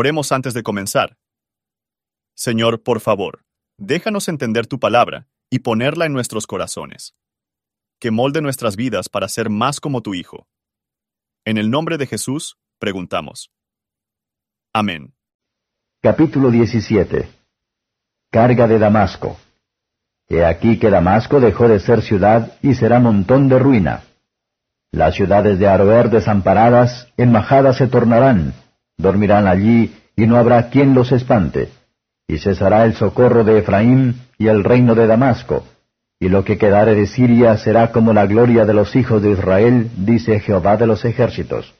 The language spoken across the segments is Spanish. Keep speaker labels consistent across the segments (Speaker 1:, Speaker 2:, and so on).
Speaker 1: Oremos antes de comenzar. Señor, por favor, déjanos entender tu palabra y ponerla en nuestros corazones. Que molde nuestras vidas para ser más como tu Hijo. En el nombre de Jesús, preguntamos. Amén.
Speaker 2: Capítulo 17 Carga de Damasco He aquí que Damasco dejó de ser ciudad y será montón de ruina. Las ciudades de Aroer desamparadas, enmajadas se tornarán, dormirán allí, y no habrá quien los espante. Y cesará el socorro de Efraín y el reino de Damasco, y lo que quedare de Siria será como la gloria de los hijos de Israel, dice Jehová de los ejércitos.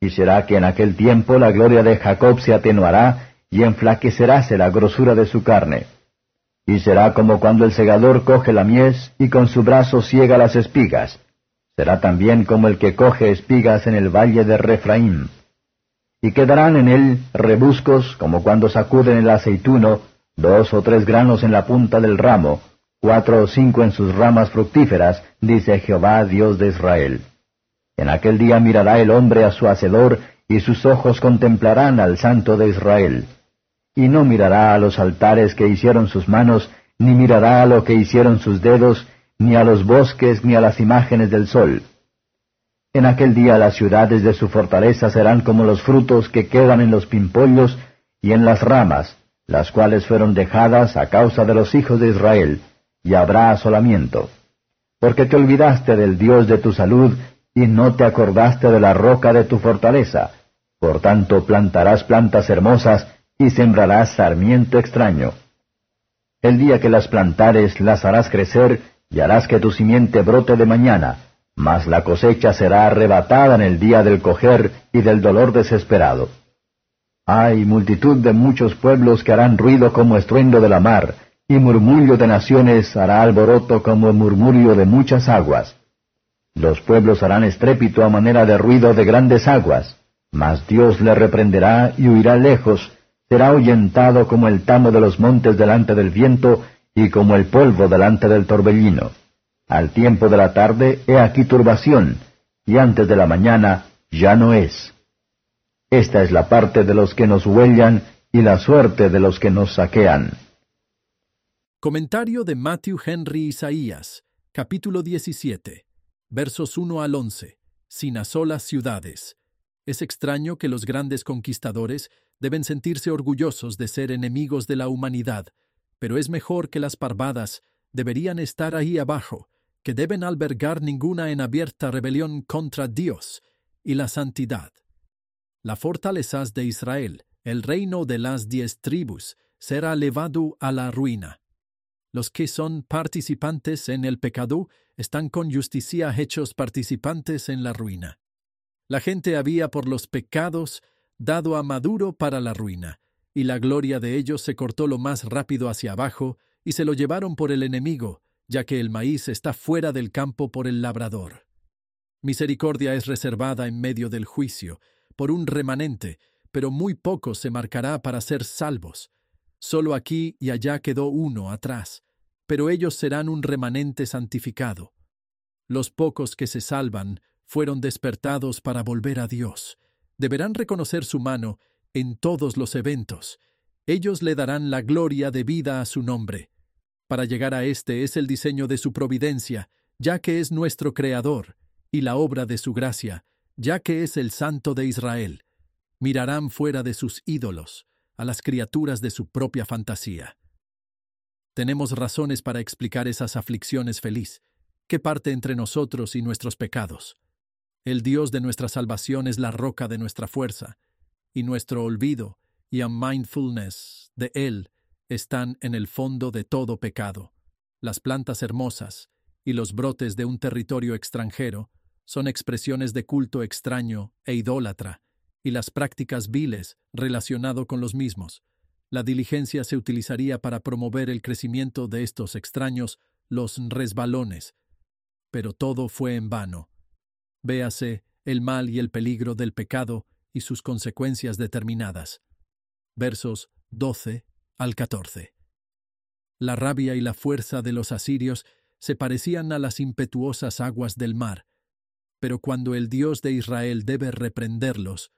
Speaker 2: Y será que en aquel tiempo la gloria de Jacob se atenuará, y enflaqueceráse la grosura de su carne. Y será como cuando el segador coge la mies y con su brazo ciega las espigas. Será también como el que coge espigas en el valle de Refraín y quedarán en él rebuscos como cuando sacuden el aceituno, dos o tres granos en la punta del ramo, cuatro o cinco en sus ramas fructíferas, dice Jehová Dios de Israel. En aquel día mirará el hombre a su hacedor, y sus ojos contemplarán al Santo de Israel. Y no mirará a los altares que hicieron sus manos, ni mirará a lo que hicieron sus dedos, ni a los bosques, ni a las imágenes del sol en aquel día las ciudades de su fortaleza serán como los frutos que quedan en los pimpollos y en las ramas, las cuales fueron dejadas a causa de los hijos de Israel, y habrá asolamiento. Porque te olvidaste del Dios de tu salud, y no te acordaste de la roca de tu fortaleza. Por tanto plantarás plantas hermosas, y sembrarás sarmiento extraño. El día que las plantares las harás crecer, y harás que tu simiente brote de mañana, mas la cosecha será arrebatada en el día del coger y del dolor desesperado. Hay multitud de muchos pueblos que harán ruido como estruendo de la mar, y murmullo de naciones hará alboroto como murmurio de muchas aguas. Los pueblos harán estrépito a manera de ruido de grandes aguas, mas Dios le reprenderá y huirá lejos, será ahuyentado como el tamo de los montes delante del viento y como el polvo delante del torbellino. Al tiempo de la tarde he aquí turbación, y antes de la mañana ya no es. Esta es la parte de los que nos huellan y la suerte de los que nos saquean.
Speaker 3: Comentario de Matthew Henry Isaías, capítulo 17, versos 1 al 11. Sin asolas ciudades. Es extraño que los grandes conquistadores deben sentirse orgullosos de ser enemigos de la humanidad, pero es mejor que las parvadas deberían estar ahí abajo, que deben albergar ninguna en abierta rebelión contra Dios y la santidad. La fortalezas de Israel, el reino de las diez tribus, será levado a la ruina. Los que son participantes en el pecado están con justicia hechos participantes en la ruina. La gente había por los pecados dado a Maduro para la ruina, y la gloria de ellos se cortó lo más rápido hacia abajo, y se lo llevaron por el enemigo, ya que el maíz está fuera del campo por el labrador. Misericordia es reservada en medio del juicio, por un remanente, pero muy poco se marcará para ser salvos. Solo aquí y allá quedó uno atrás, pero ellos serán un remanente santificado. Los pocos que se salvan fueron despertados para volver a Dios. Deberán reconocer su mano en todos los eventos. Ellos le darán la gloria debida a su nombre. Para llegar a este es el diseño de su providencia, ya que es nuestro Creador, y la obra de su gracia, ya que es el Santo de Israel. Mirarán fuera de sus ídolos, a las criaturas de su propia fantasía. Tenemos razones para explicar esas aflicciones feliz, que parte entre nosotros y nuestros pecados. El Dios de nuestra salvación es la roca de nuestra fuerza, y nuestro olvido y unmindfulness de Él están en el fondo de todo pecado. Las plantas hermosas y los brotes de un territorio extranjero son expresiones de culto extraño e idólatra, y las prácticas viles relacionado con los mismos. La diligencia se utilizaría para promover el crecimiento de estos extraños, los resbalones. Pero todo fue en vano. Véase el mal y el peligro del pecado y sus consecuencias determinadas. Versos 12 al 14. La rabia y la fuerza de los asirios se parecían a las impetuosas aguas del mar, pero cuando el Dios de Israel debe reprenderlos,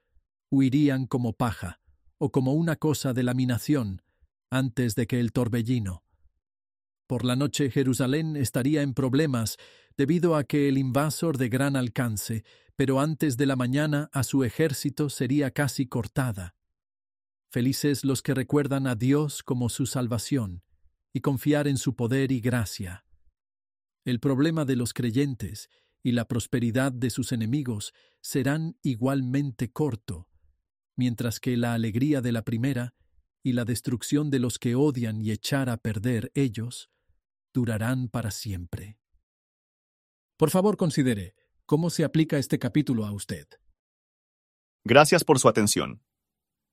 Speaker 3: huirían como paja, o como una cosa de laminación, antes de que el torbellino. Por la noche Jerusalén estaría en problemas debido a que el invasor de gran alcance, pero antes de la mañana a su ejército sería casi cortada. Felices los que recuerdan a Dios como su salvación y confiar en su poder y gracia. El problema de los creyentes y la prosperidad de sus enemigos serán igualmente corto, mientras que la alegría de la primera y la destrucción de los que odian y echar a perder ellos durarán para siempre. Por favor, considere cómo se aplica este capítulo a usted.
Speaker 1: Gracias por su atención.